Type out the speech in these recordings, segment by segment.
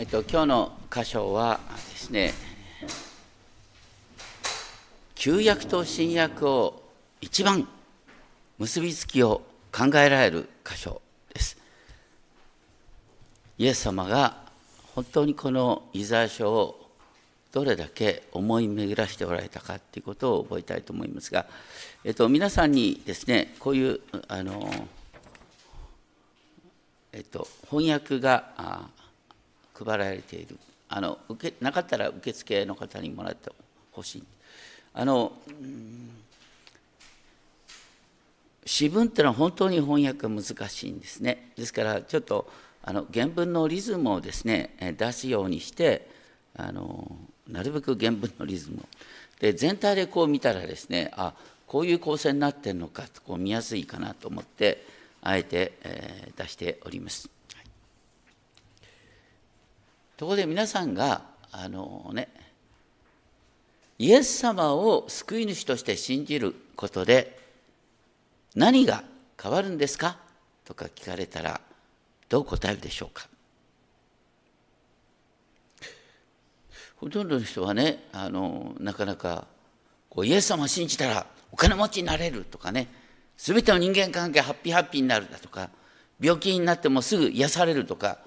えっと、今日の箇所はですね旧約と新約を一番結びつきを考えられる箇所です。イエス様が本当にこのイザヤ書をどれだけ思い巡らしておられたかということを覚えたいと思いますが、えっと、皆さんにですねこういうあの、えっと、翻訳が配られている。あの受けなかったら受付の方にもらってほしい。あの詩文っていうのは本当に翻訳が難しいんですね。ですからちょっとあの原文のリズムをですね出すようにしてあのなるべく原文のリズムを。で全体でこう見たらですねあこういう構成になってるのかとこう見やすいかなと思ってあえて、えー、出しております。ところで皆さんがあのねイエス様を救い主として信じることで何が変わるんですか？とか聞かれたらどう答えるでしょうか？ほとんどの人はねあのなかなかこうイエス様を信じたらお金持ちになれるとかね全ての人間関係ハッピーハッピーになるだとか病気になってもすぐ癒されるとか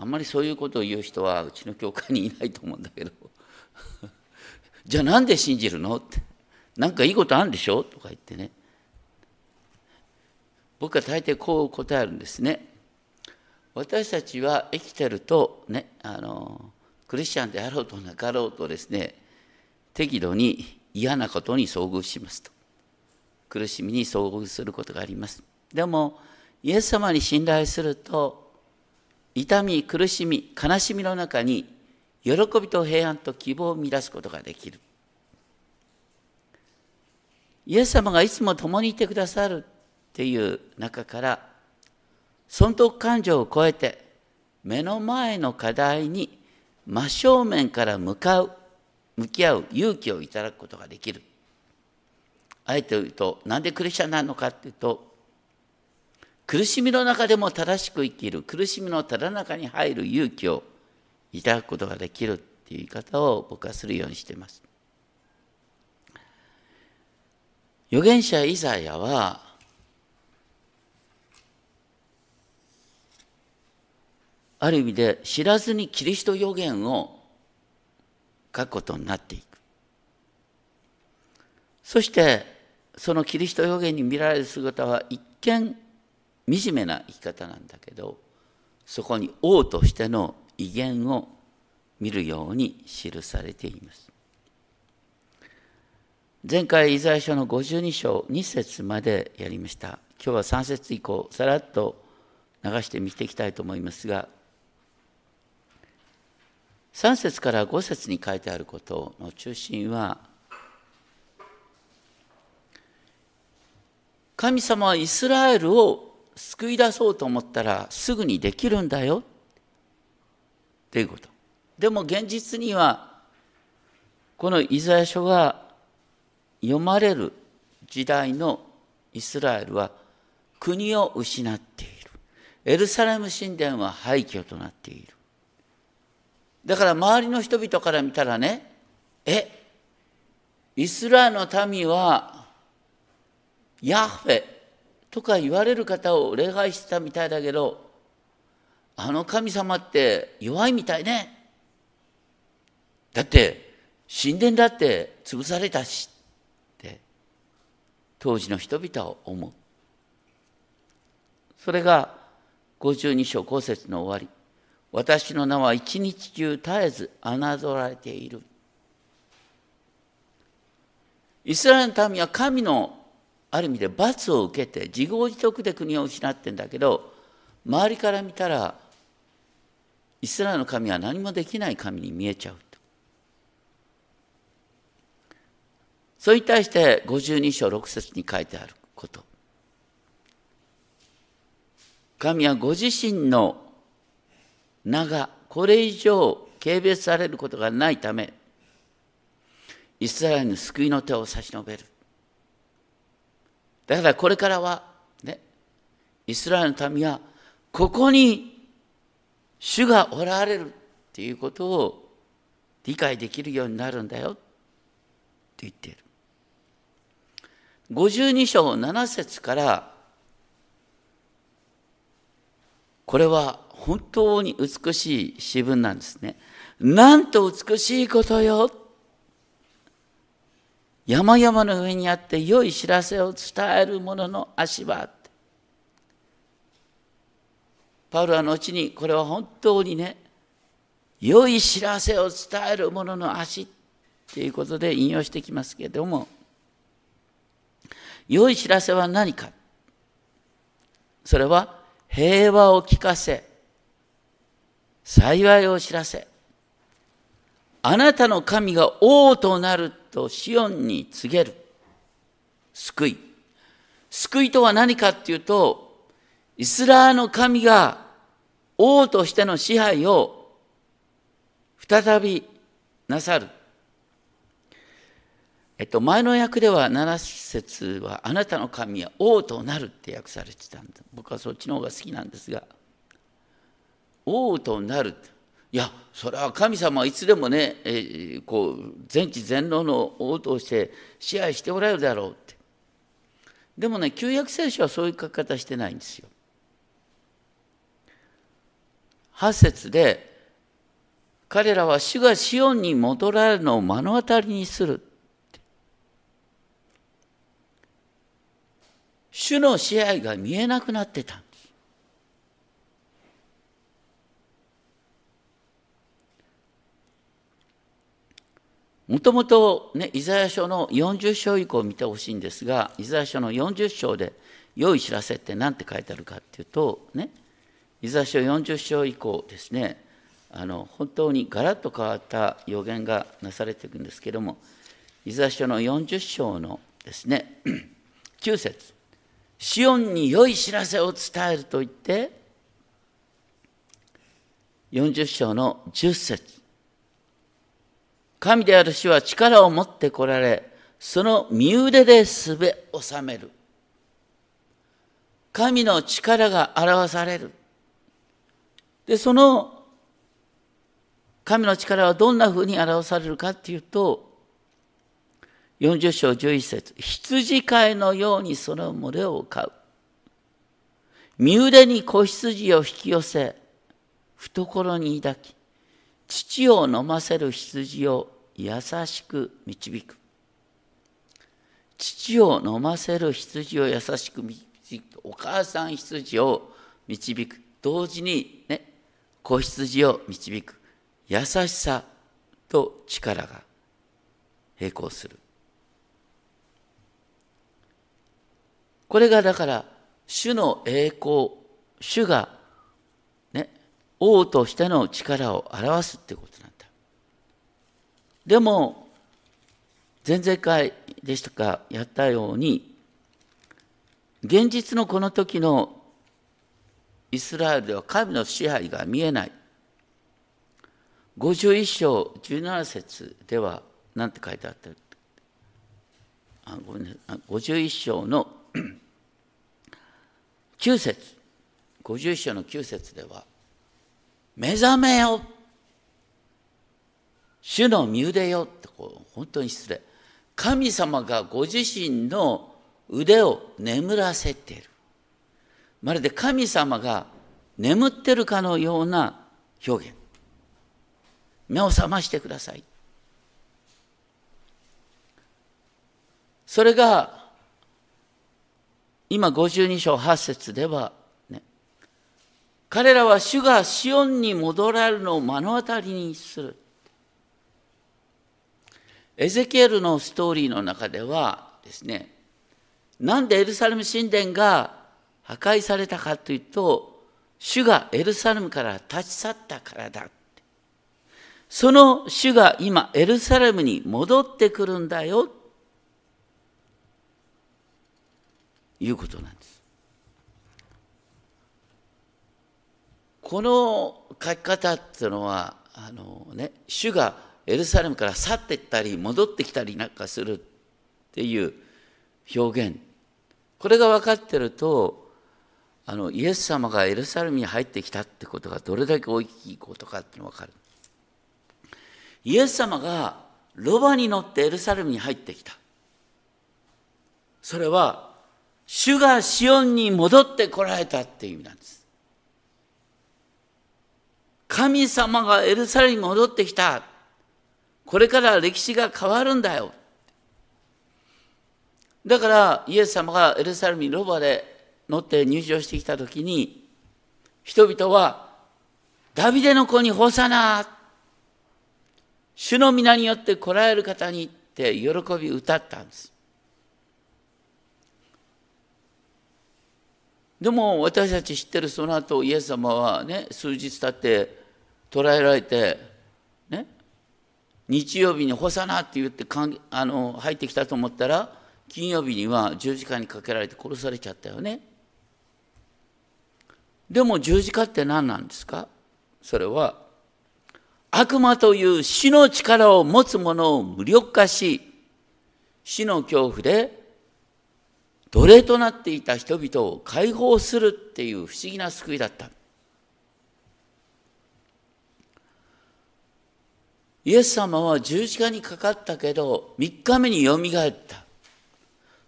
あんまりそういうことを言う人はうちの教会にいないと思うんだけど。じゃあなんで信じるのって。何かいいことあるんでしょとか言ってね。僕は大抵こう答えるんですね。私たちは生きてるとねあのクリスチャンであろうとなかろうとですね適度に嫌なことに遭遇しますと。苦しみに遭遇することがあります。でもイエス様に信頼すると痛み苦しみ悲しみの中に喜びと平安と希望を見出すことができる。イエス様がいつも共にいてくださるっていう中から損得感情を超えて目の前の課題に真正面から向かう向き合う勇気をいただくことができる。あえて言うとなんでクリスチャンなのかっていうと苦しみの中でも正しく生きる苦しみのただ中に入る勇気をいただくことができるっていう言い方を僕はするようにしています。預言者イザヤはある意味で知らずにキリスト予言を書くことになっていく。そしてそのキリスト予言に見られる姿は一見惨めな生き方なんだけどそこに王としての威厳を見るように記されています。前回イザヤ書の52章2節までやりました。今日は3節以降さらっと流して見ていきたいと思いますが3節から5節に書いてあることの中心は神様はイスラエルを救い出そうと思ったらすぐにできるんだよ。っていうこと。でも現実にはこのイザヤ書が読まれる時代のイスラエルは国を失っている。エルサレム神殿は廃墟となっている。だから周りの人々から見たらねえイスラエルの民はヤッフェとか言われる方を礼拝してたみたいだけどあの神様って弱いみたいね。だって神殿だって潰されたしって当時の人々を思う。それが52章後節の終わり。私の名は一日中絶えず侮られている。イスラエルの民は神のある意味で罰を受けて自業自得で国を失ってんだけど周りから見たらイスラエルの神は何もできない神に見えちゃうと。それに対して52章6節に書いてあること。神はご自身の名がこれ以上軽蔑されることがないためイスラエルに救いの手を差し伸べる。だからこれからは、ね、イスラエルの民は、ここに主がおられるっていうことを理解できるようになるんだよって言っている。52章7節からこれは本当に美しい詩文なんですね。なんと美しいことよ。山々の上にあって良い知らせを伝える者の足場。パウロは後にこれは本当にね、良い知らせを伝える者の足っていうことで引用してきますけれども、良い知らせは何かそれは平和を聞かせ、幸いを知らせ、あなたの神が王となるとシオンに告げる。救い。救いとは何かっていうと、イスラーの神が王としての支配を再びなさる。えっと、前の訳では7節は、あなたの神は王となるって訳されてたんだ。僕はそっちの方が好きなんですが、王となる。いや、それは神様はいつでもね、えー、こう全知全能の王として支配しておられるだろうって。でもね、旧約聖書はそういう書き方してないんですよ。8節で、彼らは主がシオンに戻られるのを目の当たりにする。主の支配が見えなくなってたんです。もともとね、イザヤ書の40章以降を見てほしいんですが、イザヤ書の40章で良い知らせって何て書いてあるかっていうと、ね、イザヤ書40章以降ですね、あの本当にガラッと変わった予言がなされていくんですけども、イザヤ書の40章のですね、9節シオンに良い知らせを伝えると言って、40章の10節神である主は力を持ってこられ、その身腕ですべ収める。神の力が表される。で、その神の力はどんなふうに表されるかっていうと、40章11節羊飼いのようにその群れを飼う。身腕に子羊を引き寄せ、懐に抱き、乳を飲ませる羊を優しく導く。乳を飲ませる羊を優しく導く。お母さん羊を導く。同時にね、子羊を導く。優しさと力が並行する。これがだから、主の栄光、主が、王としての力を表すってことなんだ。でも、前々回でしたか、やったように、現実のこの時のイスラエルでは神の支配が見えない。51章17節では何て書いてあったあごめん、ね、51章の9節51章の9節では目覚めよ。主の身腕よってこう本当に失礼。神様がご自身の腕を眠らせている。まるで神様が眠ってるかのような表現。目を覚ましてください。それが今52章8節では、彼らは主がシオンに戻られるのを目の当たりにする。エゼキエルのストーリーの中ではですね、なんでエルサレム神殿が破壊されたかというと、主がエルサレムから立ち去ったからだ。その主が今エルサレムに戻ってくるんだよいうことなんです。この書き方っていうのはあの、ね、主がエルサレムから去っていったり戻ってきたりなんかするっていう表現これが分かってるとあのイエス様がエルサレムに入ってきたってことがどれだけ大きいことかっていうのが分かる。イエス様がロバに乗ってエルサレムに入ってきた。それは、主がシオンに戻ってこられたっていう意味なんです。神様がエルサレムに戻ってきた。これから歴史が変わるんだよ。だからイエス様がエルサレムにロバで乗って入場してきた時に人々はダビデの子にホサナ主の皆によって来られる方にって喜び歌ったんです。でも私たち知ってるその後イエス様はね数日経って捕らえられてね日曜日に「ホサナ」って言ってあの入ってきたと思ったら金曜日には十字架にかけられて殺されちゃったよね。でも十字架って何なんですか？それは悪魔という死の力を持つ者を無力化し死の恐怖で奴隷となっていた人々を解放するっていう不思議な救いだった。イエス様は十字架にかかったけど3日目によみがえった。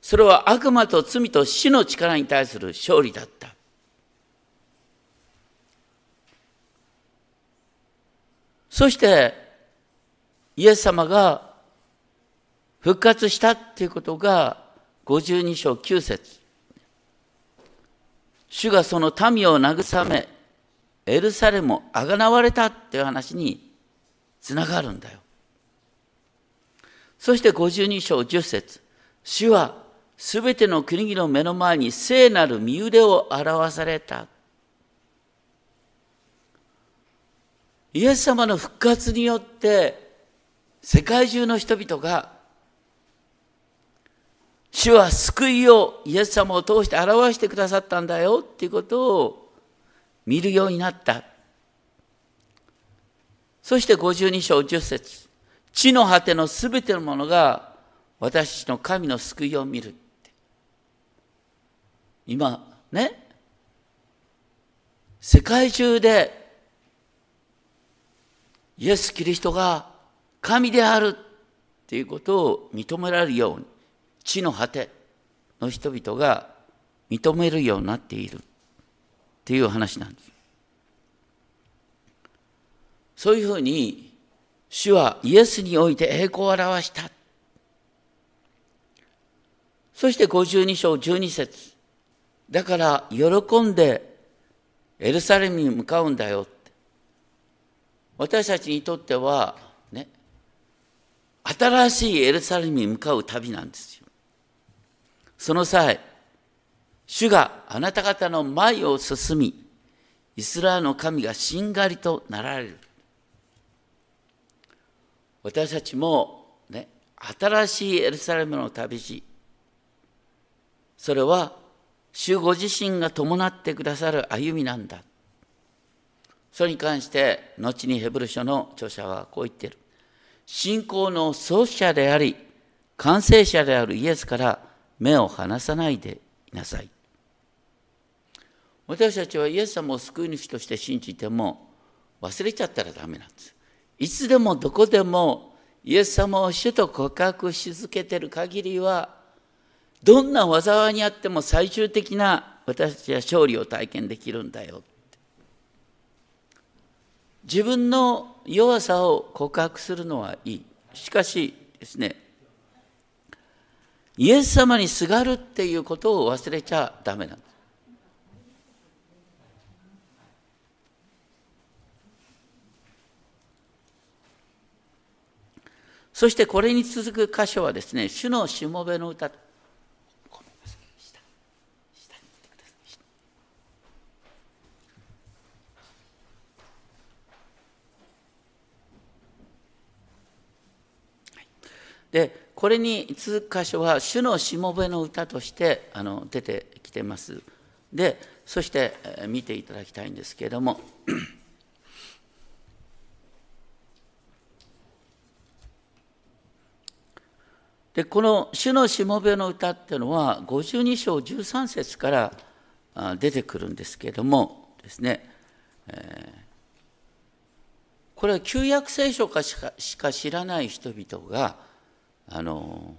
それは悪魔と罪と死の力に対する勝利だった。そして、イエス様が復活したっていうことが、52章9節主がその民を慰め、エルサレムをあがなわれたっていう話につながるんだよ。そして52章10節主はすべての国々の目の前に聖なる身腕を表された。イエス様の復活によって世界中の人々が主は救いをイエス様を通して表してくださったんだよっていうことを見るようになった。そして52章10節地の果てのすべてのものが私たちの神の救いを見る。今ね世界中でイエス・キリストが神であるっていうことを認められるように地の果ての人々が認めるようになっているっていう話なんです。そういうふうに主はイエスにおいて栄光を表した。そして52章12節だから喜んでエルサレムに向かうんだよって。私たちにとってはね、新しいエルサレムに向かう旅なんですよ。その際、主があなた方の前を進み、イスラエルの神がしんがりとなられる。私たちもね、新しいエルサレムの旅路、それは主ご自身が伴ってくださる歩みなんだ。それに関して、後にヘブル書の著者はこう言っている。信仰の創始者であり、完成者であるイエスから目を離さないでいなさい。私たちはイエス様を救い主として信じても忘れちゃったらダメなんです。いつでもどこでもイエス様を主と告白し続けている限りはどんな災いにあっても最終的な私たちは勝利を体験できるんだよ。自分の弱さを告白するのはいい。しかしですね、イエス様にすがるっていうことを忘れちゃダメなんです。そしてこれに続く箇所はですね、主のしもべの歌。でこれに続く箇所は主のしもべの歌としてあの出てきてます。でそして見ていただきたいんですけれども。でこの「主のしもべの歌」っていうのは52章13節から出てくるんですけれどもですね、えーこれは旧約聖書かしかしか知らない人々があの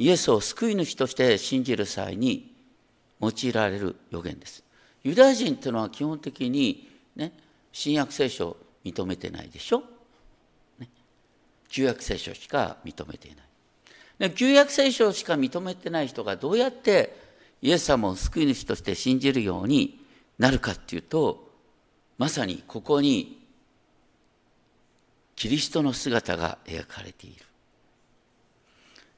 イエスを救い主として信じる際に用いられる予言です。ユダヤ人というのは基本的に、ね、新約聖書を認めてないでしょ、ね、旧約聖書しか認めていない。で旧約聖書しか認めてない人がどうやってイエス様を救い主として信じるようになるかっていうとまさにここにキリストの姿が描かれている。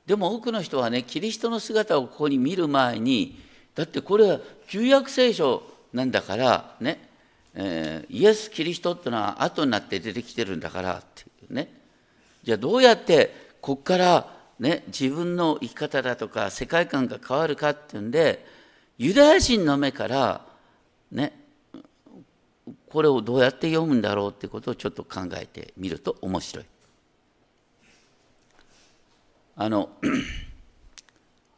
でも多くの人はね、キリストの姿をここに見る前に、だってこれは旧約聖書なんだからね、えー、イエス・キリストってのは後になって出てきてるんだからっていうね。じゃあどうやってここからね、自分の生き方だとか世界観が変わるかっていうんで、ユダヤ人の目からね、これをどうやって読むんだろうってことをちょっと考えてみると面白い。あの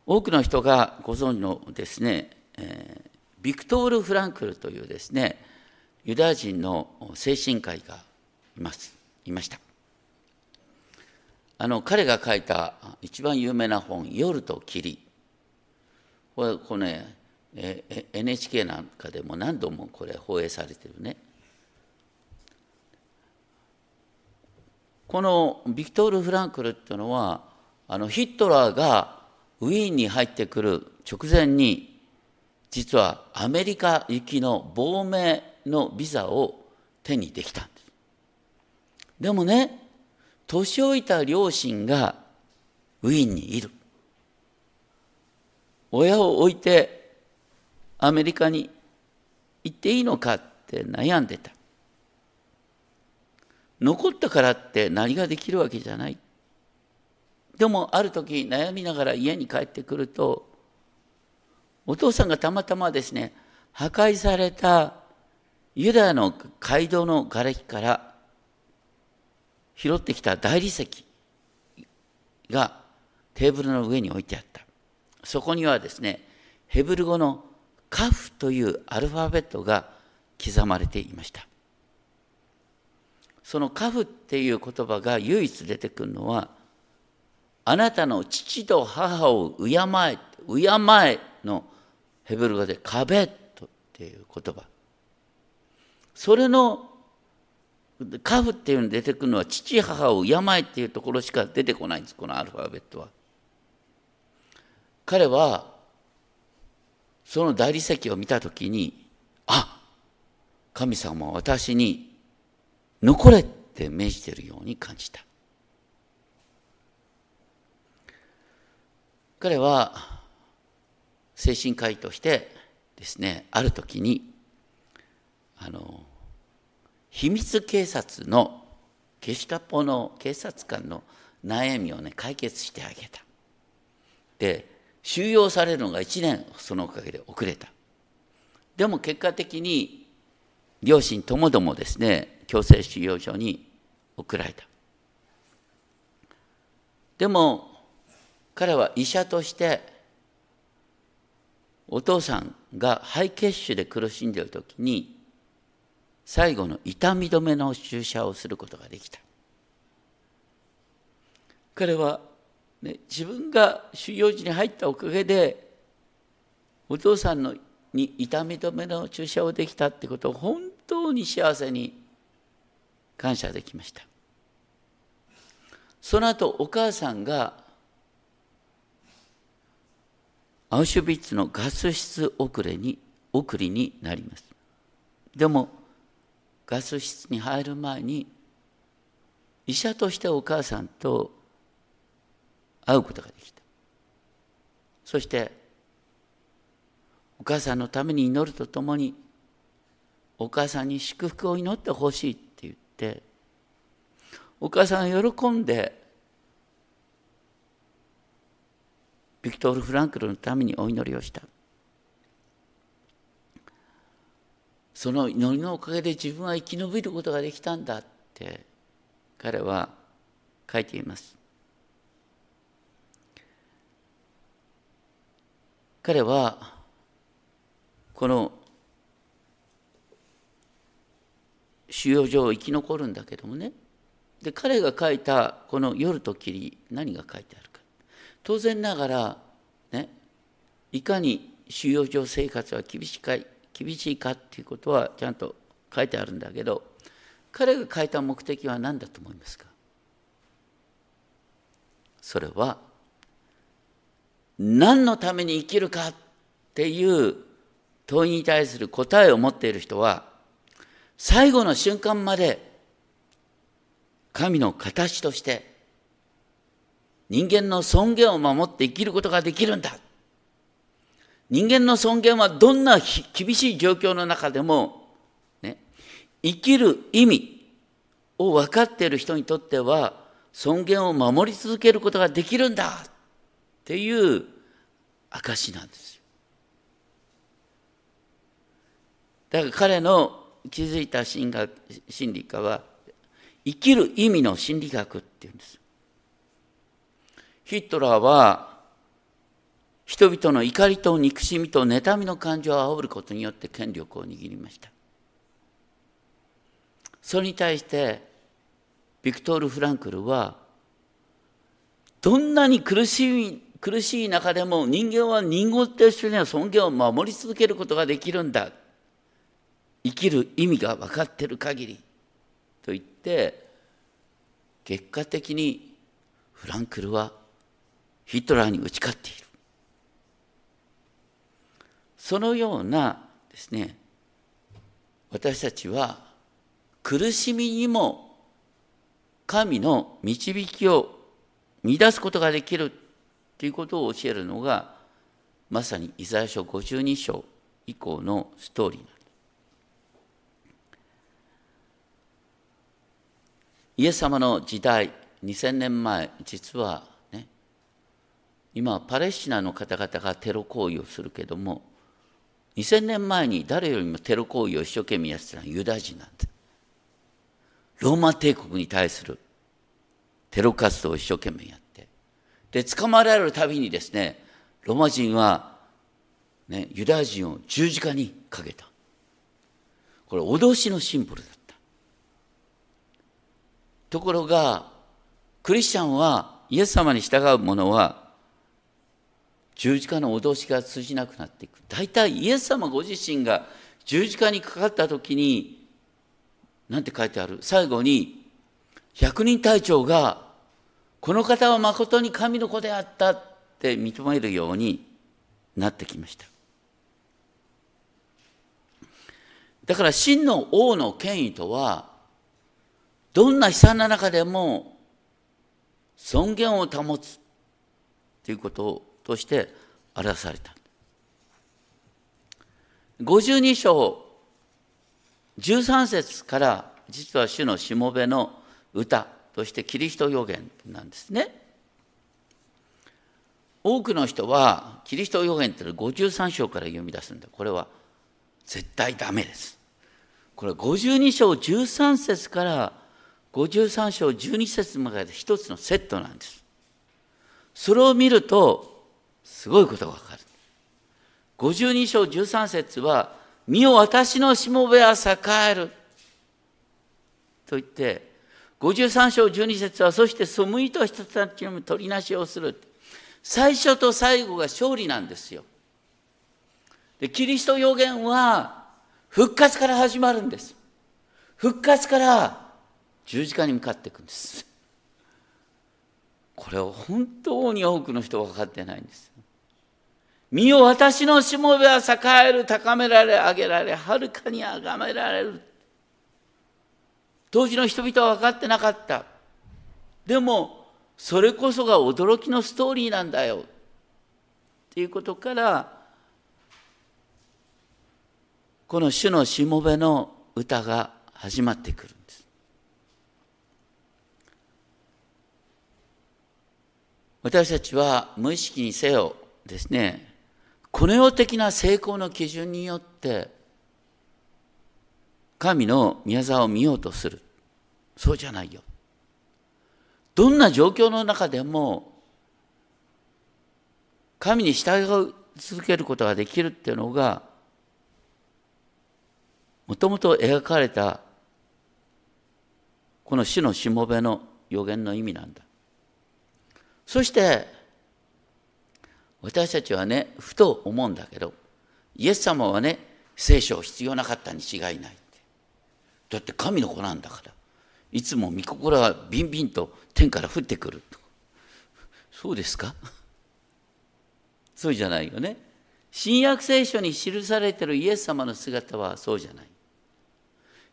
多くの人がご存知のですね、えー、ビクトール・フランクルというですねユダヤ人の精神科医がいますいましたあの彼が書いた一番有名な本「夜と霧」これこれね、え NHK なんかでも何度もこれ放映されてるねこのビクトール・フランクルっていうのはあのヒットラーがウィーンに入ってくる直前に実はアメリカ行きの亡命のビザを手にできたんです。でもね年老いた両親がウィーンにいる。親を置いてアメリカに行っていいのかって悩んでた。残ったからって何ができるわけじゃない。でもある時悩みながら家に帰ってくるとお父さんがたまたまですね破壊されたユダヤの街道の瓦礫から拾ってきた大理石がテーブルの上に置いてあったそこにはですねヘブル語のカフというアルファベットが刻まれていましたそのカフっていう言葉が唯一出てくるのはあなたの父と母を敬え、敬えのヘブル語でカベットっていう言葉。それのカフっていうのに出てくるのは父母を敬えっていうところしか出てこないんです、このアルファベットは。彼はその大理石を見たときに、あ神様は私に残れって命じてるように感じた。彼は精神科医としてですねある時にあの秘密警察のゲシュタポの警察官の悩みをね解決してあげた。で収容されるのが1年そのおかげで遅れた。でも結果的に両親ともどもですね強制収容所に送られた。でも彼は医者としてお父さんが肺血腫で苦しんでいる時に最後の痛み止めの注射をすることができた彼は、ね、自分が収容時に入ったおかげでお父さんのに痛み止めの注射をできたってことを本当に幸せに感謝できましたその後お母さんがアウシュビッツのガス室遅れに送りになります。でもガス室に入る前に医者としてお母さんと会うことができた。そしてお母さんのために祈るとともにお母さんに祝福を祈ってほしいって言ってお母さんが喜んでビクトール・フランクルのためにお祈りをしたその祈りのおかげで自分は生き延びることができたんだって彼は書いています。彼はこの収容所を生き残るんだけどもね。で彼が書いたこの「夜と霧」何が書いてあるか。当然ながらねいかに収容所生活は厳しいか。厳しいかっていうことはちゃんと書いてあるんだけど彼が書いた目的は何だと思いますか？それは何のために生きるかっていう問いに対する答えを持っている人は最後の瞬間まで神の形として人間の尊厳を守って生きることができるんだ。人間の尊厳はどんな厳しい状況の中でも、ね、生きる意味を分かっている人にとっては尊厳を守り続けることができるんだっていう証なんですよ。だから彼の気づいた心学心理家は生きる意味の心理学っていうんです。ヒットラーは人々の怒りと憎しみと妬みの感情を煽ることによって権力を握りました。それに対してビクトール・フランクルはどんなに苦しい苦しい中でも人間は人間としての尊厳を守り続けることができるんだ生きる意味が分かってる限りと言って結果的にフランクルはヒトラーに打ち勝っているそのようなですね私たちは苦しみにも神の導きを見出すことができるということを教えるのがまさにイザヤ書52章以降のストーリーなんです。イエス様の時代2000年前実はね今パレスチナの方々がテロ行為をするけども2000年前に誰よりもテロ行為を一生懸命やってたのはユダヤ人なんです。ローマ帝国に対するテロ活動を一生懸命やって。で、捕まえられるたびにですね、ローマ人は、ね、ユダヤ人を十字架にかけた。これ、脅しのシンボルだった。ところが、クリスチャンは、イエス様に従う者は、十字架の脅しが通じなくなっていく。大体イエス様ご自身が十字架にかかった時に、なんて書いてある？最後に、百人隊長が、この方は誠に神の子であったって認めるようになってきました。だから真の王の権威とは、どんな悲惨な中でも尊厳を保つということをとして表された。52章13節から実は主のしもべの歌としてキリスト予言なんですね。多くの人はキリスト予言って53章から読み出すんだ。これは絶対ダメです。これ52章13節から53章12節まで一つのセットなんです。それを見るとすごいことがわかる。52章13節は、身を私のしもべは栄える。と言って、53章12節は、そして背いた人たちの取りなしをする。最初と最後が勝利なんですよ。でキリスト予言は復活から始まるんです。復活から十字架に向かっていくんです。これを本当に多くの人は分かってないんです。身を私のしもべは栄える、高められ、上げられ、はるかに崇められる。当時の人々は分かってなかった。でも、それこそが驚きのストーリーなんだよ。っていうことから、この主のしもべの歌が始まってくるんです。私たちは無意識にせよですね、この世的な成功の基準によって神の宮沢を見ようとするそうじゃないよどんな状況の中でも神に従い続けることができるっていうのがもともと描かれたこの主のしもべの予言の意味なんだ。そして私たちはねふと思うんだけどイエス様はね聖書を必要なかったに違いないだって神の子なんだから。いつも御心がビンビンと天から降ってくる。そうですか？そうじゃないよね。新約聖書に記されてるイエス様の姿はそうじゃない。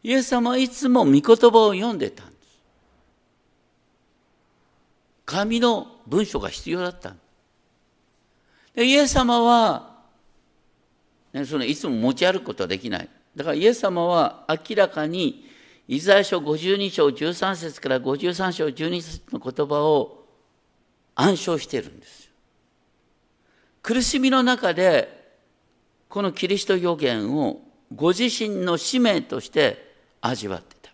イエス様はいつも御言葉を読んでたんです。神の文書が必要だったででイエス様は、ね、そのいつも持ち歩くことはできない。だからイエス様は明らかにイザヤ書52章13節から53章12節の言葉を暗唱しているんです苦しみの中でこのキリスト予言をご自身の使命として味わってた。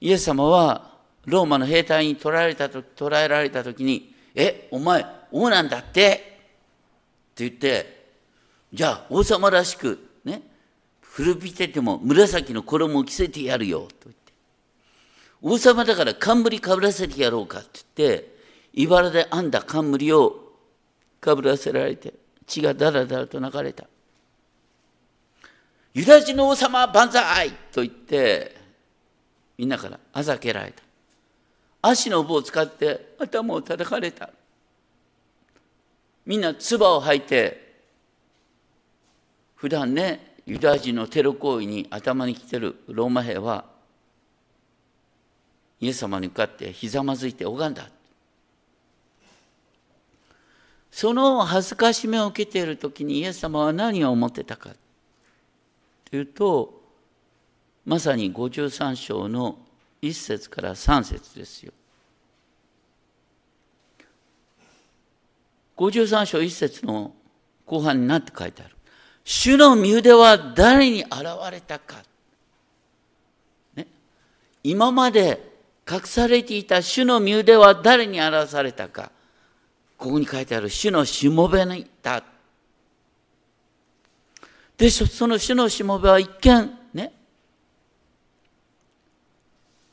イエス様はローマの兵隊に捕らえられた時捕らえられた時に「えお前王なんだって」って言ってじゃあ王様らしくね古びてても紫の衣を着せてやるよと言って。王様だから冠かぶらせてやろうかって言って茨で編んだ冠をかぶらせられて血がだらだらと流れたユダヤ人の王様万歳！と言ってみんなからあざけられた。足の棒を使って頭を叩かれた。みんな唾を吐いて普段ねユダヤ人のテロ行為に頭に来てるローマ兵はイエス様に向かってひざまずいて拝んだ。その恥ずかしめを受けている時にイエス様は何を思ってたかというとまさに53章の1節から3節ですよ。53章1節の後半に何て書いてある。主の身腕は誰に現れたか、ね、今まで隠されていた主の身腕は誰に表されたか。ここに書いてある。主のしもべにいたでその主のしもべは一見ね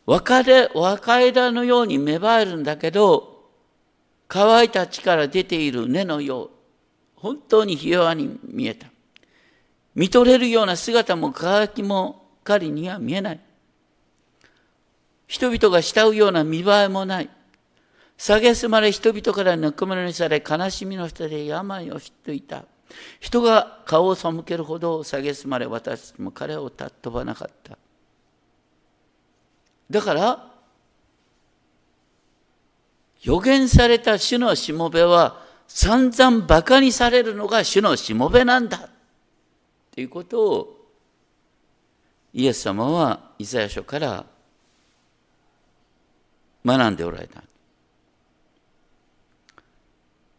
若れ若枝のように芽生えるんだけど乾いた地から出ている根のよう本当にひ弱に見えた。見とれるような姿も乾きも彼には見えない。人々が慕うような見栄えもない。蔑まれ人々からぬくもりにされ悲しみの下で病を知っていた。人が顔を背けるほど蔑まれ私も彼を尊ばなかった。だから予言された主のしもべは散々馬鹿にされるのが主のしもべなんだ。ということをイエス様はイザヤ書から学んでおられた。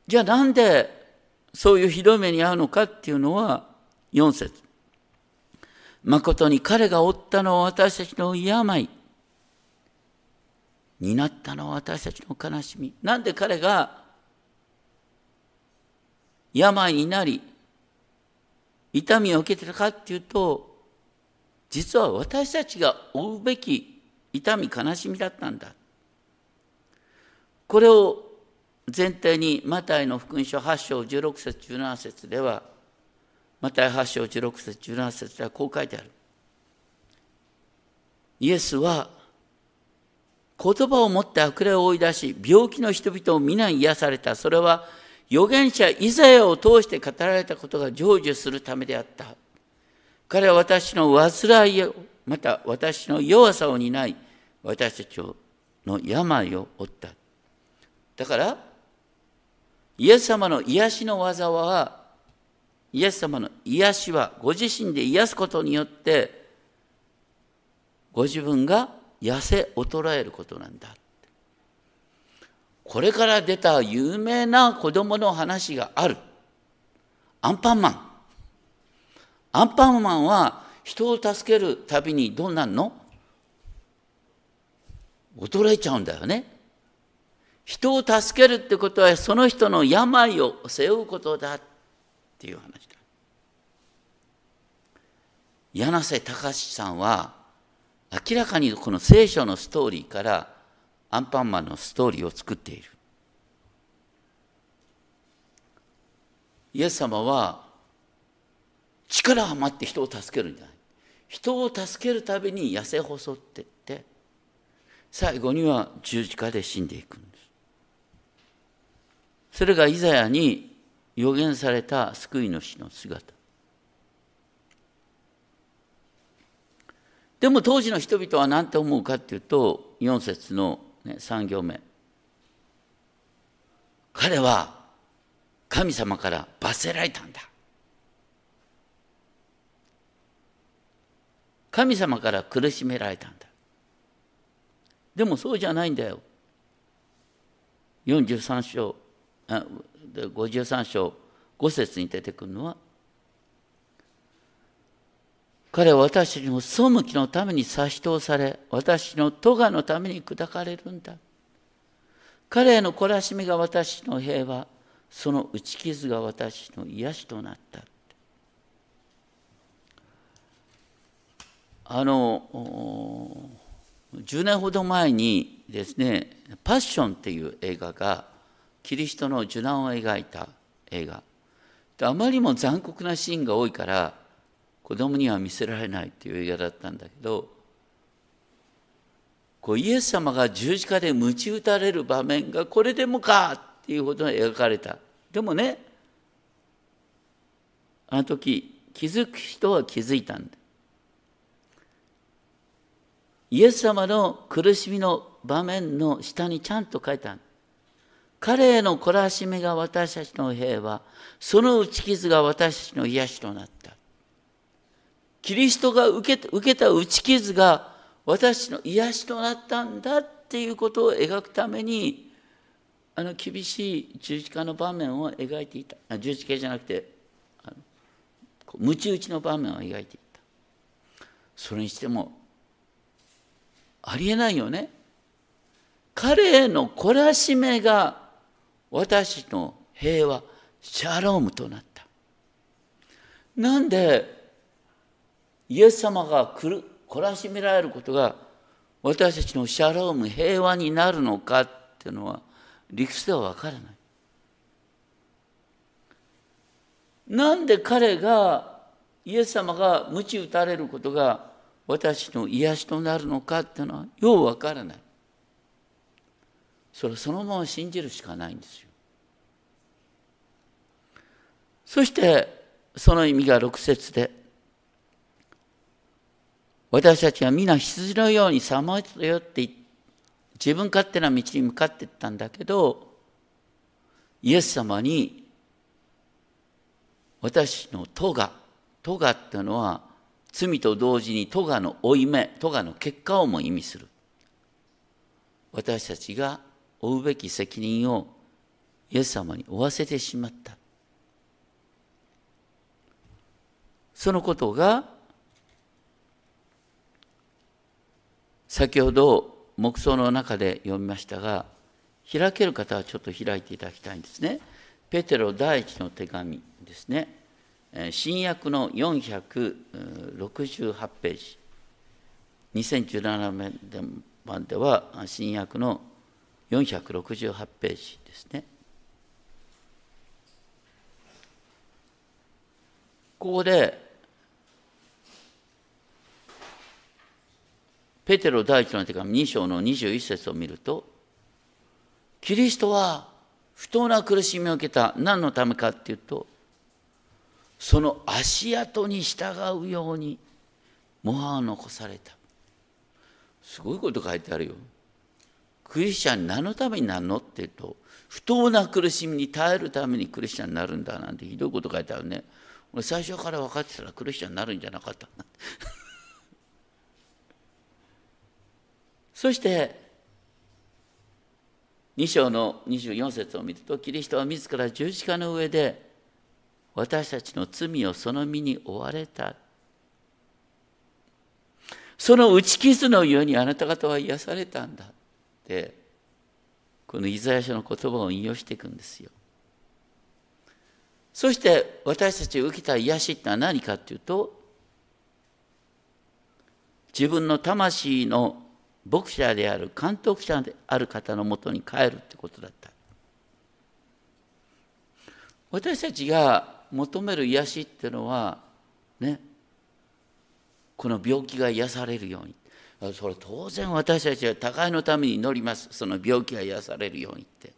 じゃあなんでそういうひどい目に遭うのかっていうのは4節。誠に彼が負ったのは私たちの病。担ったのは私たちの悲しみ。なんで彼が病になり、痛みを受けてたかっていうと、実は私たちが負うべき痛み、悲しみだったんだ。これを前提にマタイの福音書8章16節17節では、マタイ8章16節17節ではこう書いてある。イエスは言葉を持って悪霊を追い出し、病気の人々を皆癒された。それは預言者イザヤを通して語られたことが成就するためであった。彼は私の煩いを、また私の弱さを担い、私たちの病を負った。だから、イエス様の癒しの技は、イエス様の癒しはご自身で癒すことによって、ご自分が痩せ衰えることなんだ。これから出た有名な子供の話がある。アンパンマン。アンパンマンは人を助けるたびにどうなんの？衰えちゃうんだよね。人を助けるってことはその人の病を背負うことだっていう話だ。柳瀬隆さんは明らかにこの聖書のストーリーからアンパンマンのストーリーを作っている。イエス様は力余って人を助けるんじゃない。人を助けるために痩せ細っていって最後には十字架で死んでいくんです。それがイザヤに予言された救い主の姿。でも当時の人々は何て思うかっていうと4節の、ね、3行目。彼は神様から罰せられたんだ。神様から苦しめられたんだ。でもそうじゃないんだよ。43章あ53章5節に出てくるのは彼は私の背きのために差し通され、私の咎のために砕かれるんだ。彼への懲らしみが私の平和、その打ち傷が私の癒しとなった。あの、10年ほど前にですね、パッションっていう映画が、キリストの受難を描いた映画。あまりにも残酷なシーンが多いから、子供には見せられないっていう映画だったんだけどこうイエス様が十字架で鞭打たれる場面がこれでもかっていうことが描かれた。でもねあの時気づく人は気づいたんだ。イエス様の苦しみの場面の下にちゃんと書いてある彼への懲らしめが私たちの平和その打ち傷が私たちの癒しとなった。キリストが受け受けた打ち傷が私の癒しとなったんだっていうことを描くためにあの厳しい十字架の場面を描いていた。十字架じゃなくてあの鞭打ちの場面を描いていた。それにしてもありえないよね。彼への懲らしめが私の平和シャロームとなった。なんでイエス様が来る懲らしめられることが私たちのシャローム平和になるのかっていうのは理屈では分からない。なんで彼がイエス様が鞭打たれることが私の癒しとなるのかっていうのはよう分からない。それそのまま信じるしかないんですよ。そしてその意味が6節で私たちは皆羊のようにさまよって自分勝手な道に向かっていったんだけどイエス様に私の咎咎っていうのは罪と同時に咎の負い目咎の結果をも意味する。私たちが負うべき責任をイエス様に負わせてしまった。そのことが先ほど黙想の中で読みましたが開ける方はちょっと開いていただきたいんですね。ペテロ第一の手紙ですね。新約の468ページ。2017年版では新約の468ページですね。ここでペテロ第一の手紙2章の21節を見ると、キリストは不当な苦しみを受けた。何のためかっていうと、その足跡に従うように模範を残された。すごいこと書いてあるよ。クリスチャン何のためになるのって言うと、不当な苦しみに耐えるためにクリスチャンになるんだなんてひどいこと書いてあるね。俺最初から分かってたらクリスチャンになるんじゃなかったそして2章の24節を見るとキリストは自ら十字架の上で私たちの罪をその身に追われた。その打ち傷のようにあなた方は癒されたんだってこのイザヤ書の言葉を引用していくんですよ。そして私たちが受けた癒しってのは何かっていうと自分の魂の牧者である監督者である方のもとに帰るってことだった。私たちが求める癒しっていうのはねこの病気が癒されるように。それ当然私たちは互いのために祈ります。その病気が癒されるようにって。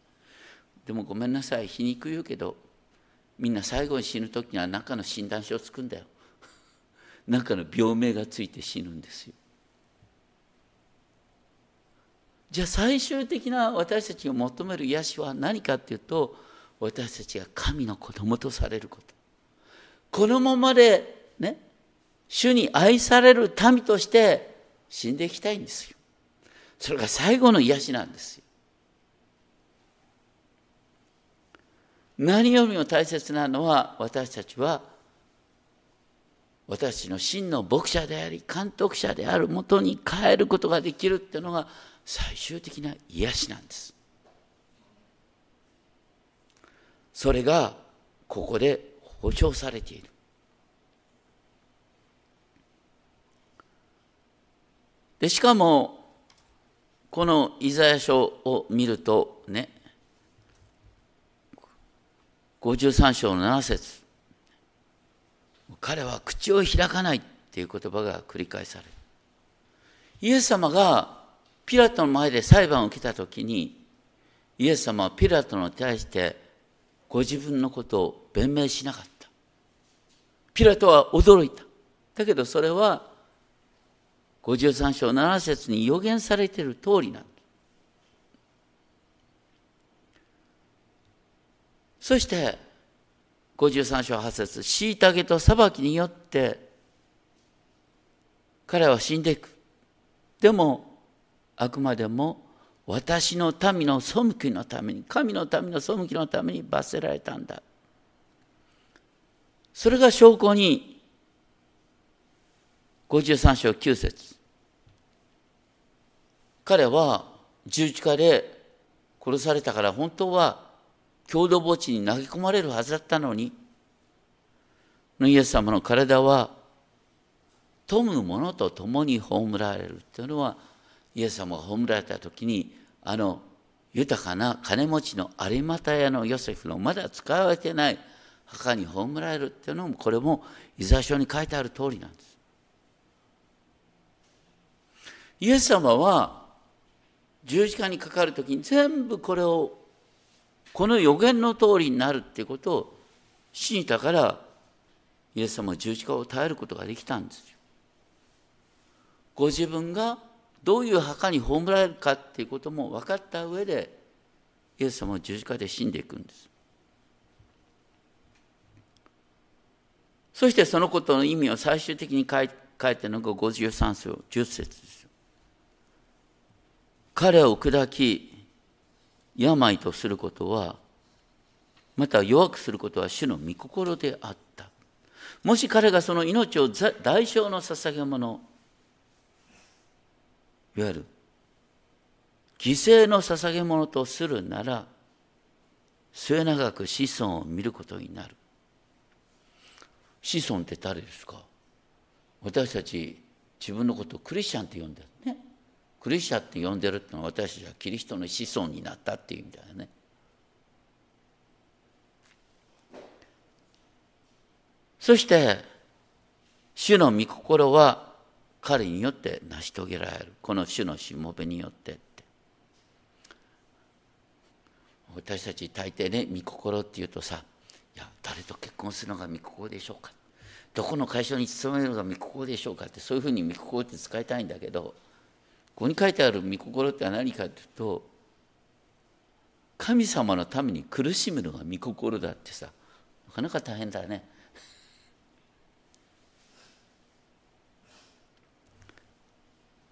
でもごめんなさい。皮肉言うけどみんな最後に死ぬ時には何かの診断書をつくんだよ。何かの病名がついて死ぬんですよ。じゃあ最終的な私たちが求める癒しは何かっていうと私たちが神の子供とされること。このままでね主に愛される民として死んでいきたいんですよ。それが最後の癒しなんですよ。何よりも大切なのは私たちは私の真の牧者であり監督者であるもとに変えることができるっていうのが最終的な癒しなんです。それがここで保証されている。でしかもこのイザヤ書を見るとね53章の7節彼は口を開かないっていう言葉が繰り返される。イエス様がピラトの前で裁判を受けた時にイエス様はピラトに対してご自分のことを弁明しなかった。ピラトは驚いた。だけどそれは53章7節に予言されている通りなんだ。そして53章8節虐げと裁きによって彼は死んでいく。でもあくまでも私の民の背きのために神の民の背きのために罰せられたんだ。それが証拠に53章9節。彼は十字架で殺されたから本当は郷土墓地に投げ込まれるはずだったのにイエス様の体は富む者と共に葬られるというのはイエス様が葬られた時にあの豊かな金持ちの有股屋のヨセフのまだ使われてない墓に葬られるっていうのもこれもイザ書に書いてある通りなんです。イエス様は十字架にかかる時に全部これをこの予言の通りになるっていうことを信じたからイエス様は十字架を耐えることができたんですよ。ご自分がどういう墓に葬られるかっていうことも分かった上でイエス様は十字架で死んでいくんです。そしてそのことの意味を最終的に書いてるのが53章10節です。彼を砕き病とすることはまた弱くすることは主の御心であったもし彼がその命を代償の捧げ物いわゆる犠牲の捧げ物とするなら末永く子孫を見ることになる。子孫って誰ですか？私たち自分のことをクリスチャンって呼んでるね。クリスチャンって呼んでるってのは私たちはキリストの子孫になったっていう意味だよね。そして主の御心は彼によって成し遂げられる。この主のしもべによってって。私たち大抵ね御心っていうとさいや誰と結婚するのが御心でしょうか。どこの会社に勤めるのが御心でしょうかってそういうふうに御心って使いたいんだけどここに書いてある御心って何かというと神様のために苦しむのが御心だってさなかなか大変だね。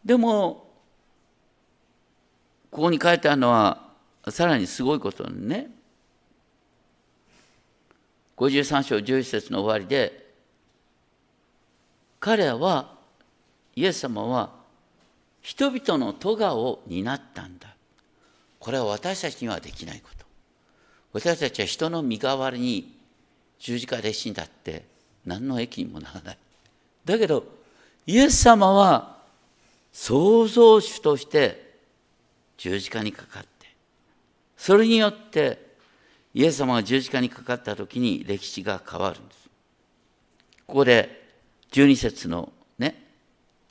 でもここに書いてあるのはさらにすごいことにね53章11節の終わりで彼らはイエス様は人々の咎を担ったんだ。これは私たちにはできないこと。私たちは人の身代わりに十字架で死んだって何の益にもならない。だけど、イエス様は創造主として十字架にかかってそれによってイエス様が十字架にかかった時に歴史が変わるんです。ここで12節のね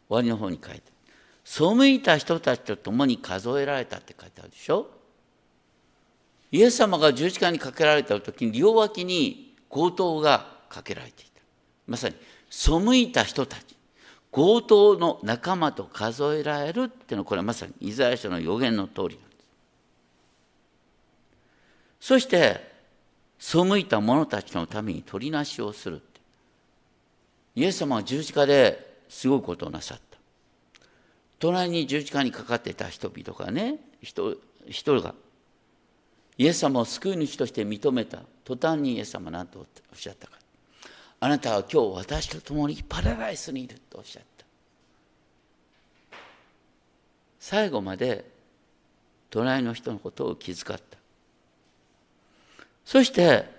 終わりの方に書いて背いた人たちと共に数えられたって書いてあるでしょ。イエス様が十字架にかけられた時に両脇に強盗がかけられていた。まさに背いた人たち。強盗の仲間と数えられるっていうのはこれはまさにイザヤ書の予言の通りなんです。そして背いた者たちのために取りなしをするって。イエス様は十字架ですごいことをなさった。隣に十字架にかかってた人々がね人人が。イエス様を救い主として認めた。途端にイエス様は何とおっしゃったか。あなたは今日私と共にパラダイスにいるとおっしゃった。最後まで隣の人のことを気遣った。そして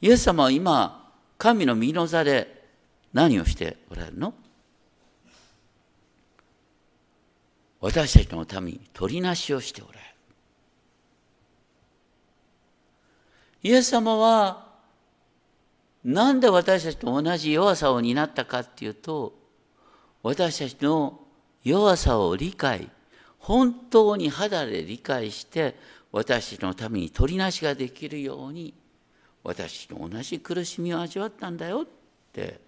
イエス様は今神の御の座で何をしておられるの？私たちのために取りなしをしておられる。イエス様は何で私たちと同じ弱さを担ったかっていうと私たちの弱さを理解本当に肌で理解して私たちのために取りなしができるように私と同じ苦しみを味わったんだよって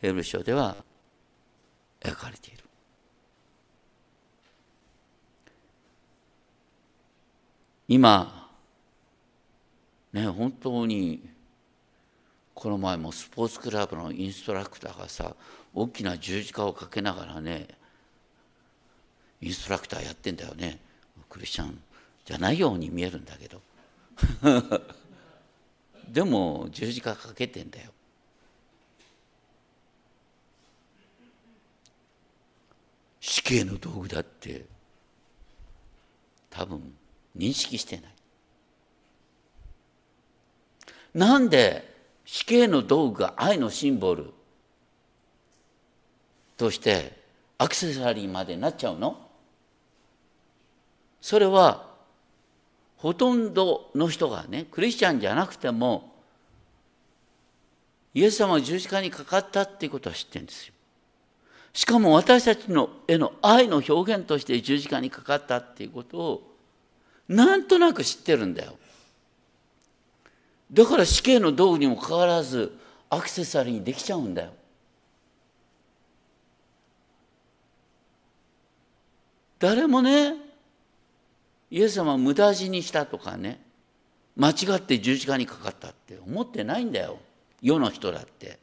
ヘブル書では描かれている。今ね本当にこの前もスポーツクラブのインストラクターがさ大きな十字架をかけながらねインストラクターやってんだよね。クリスチャンじゃないように見えるんだけど。でも十字架かけてんだよ。死刑の道具だって多分認識してない。なんで死刑の道具が愛のシンボルとしてアクセサリーまでなっちゃうの？それはほとんどの人がねクリスチャンじゃなくてもイエス様は十字架にかかったっていうことは知ってるんですよ。しかも私たちのへの愛の表現として十字架にかかったっていうことをなんとなく知ってるんだよ。だから死刑の道具にもかかわらずアクセサリーにできちゃうんだよ。誰もねイエス様を無駄死にしたとかね間違って十字架にかかったって思ってないんだよ。世の人だって。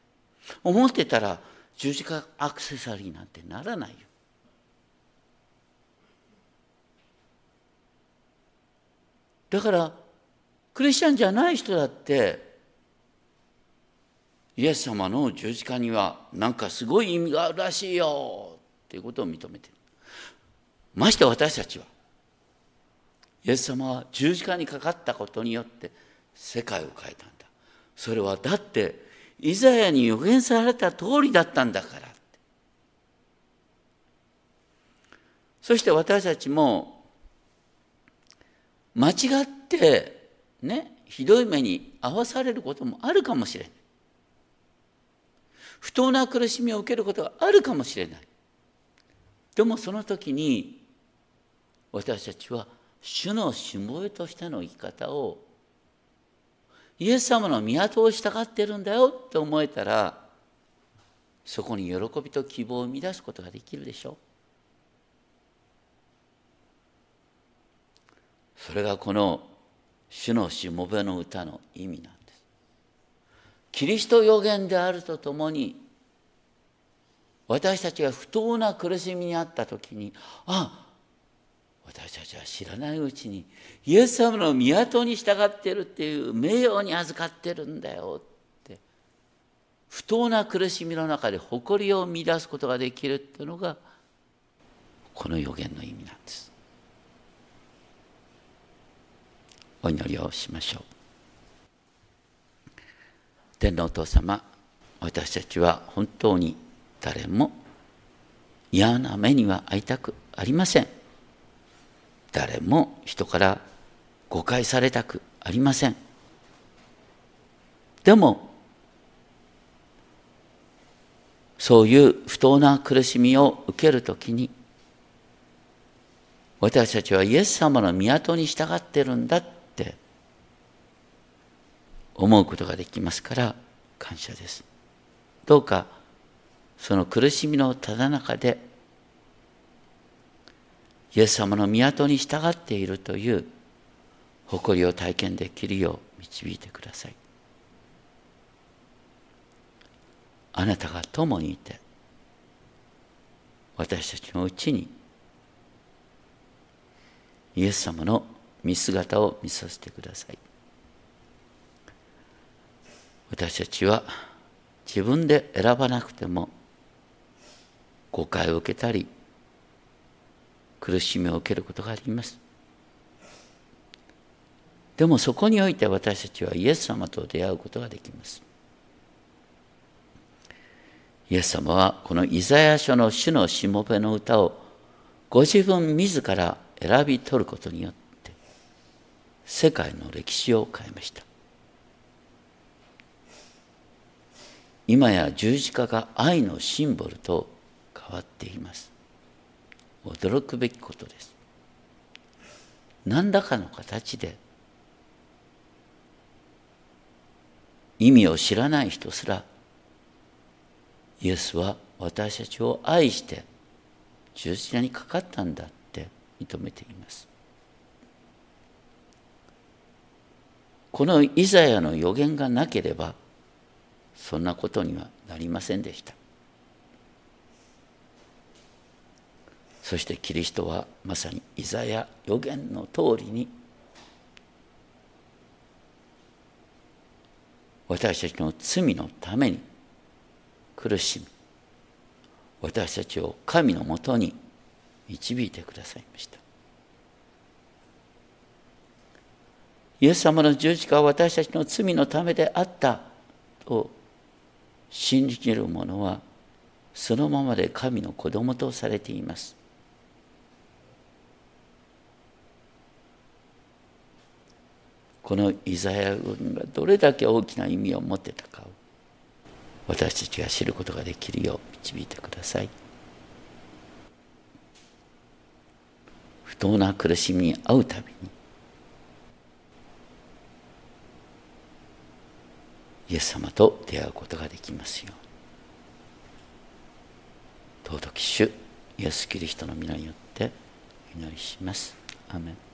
思ってたら十字架アクセサリーなんてならないよ。だからクリスチャンじゃない人だってイエス様の十字架にはなんかすごい意味があるらしいよっていうことを認めてる。まして私たちはイエス様は十字架にかかったことによって世界を変えたんだ。それはだってイザヤに予言された通りだったんだからそして私たちも間違ってねひどい目に遭わされることもあるかもしれない。不当な苦しみを受けることがあるかもしれない。でもその時に私たちは主のしもべとしての生き方をイエス様の都を従ってるんだよって思えたらそこに喜びと希望を生み出すことができるでしょう。それがこの主のしもべの歌の意味なんですキリスト予言であるとともに私たちが不当な苦しみにあった時にあ私たちは知らないうちにイエス様の都に従ってるっていう名誉に預かってるんだよって不当な苦しみの中で誇りを見出すことができるっていうのがこの予言の意味なんです。お祈りをしましょう。天皇お父様私たちは本当に誰も嫌な目には遭いたくありません。誰も人から誤解されたくありません。でもそういう不当な苦しみを受けるときに私たちはイエス様の港に従ってるんだ。思うことができますから感謝です。どうかその苦しみのただ中でイエス様の港に従っているという誇りを体験できるよう導いてください。あなたが共にいて私たちのうちにイエス様の見姿を見させてください私たちは自分で選ばなくても誤解を受けたり苦しみを受けることがあります。でもそこにおいて私たちはイエス様と出会うことができます。イエス様はこのイザヤ書の主のしもべの歌をご自分自ら選び取ることによって世界の歴史を変えました。今や十字架が愛のシンボルと変わっています。驚くべきことです。何らかの形で意味を知らない人すらイエスは私たちを愛して十字架にかかったんだって認めています。このイザヤの予言がなければそんなことにはなりませんでした。そしてキリストはまさにイザヤ予言の通りに私たちの罪のために苦しみ私たちを神のもとに導いてくださいました。イエス様の十字架は私たちの罪のためであったと信じる者はそのままで神の子供とされています。このイザヤ軍がどれだけ大きな意味を持ってたかを私たちが知ることができるよう導いてください。不当な苦しみに遭うたびにイエス様と出会うことができますよ尊き主イエス・キリストの皆によってお祈りします。アメン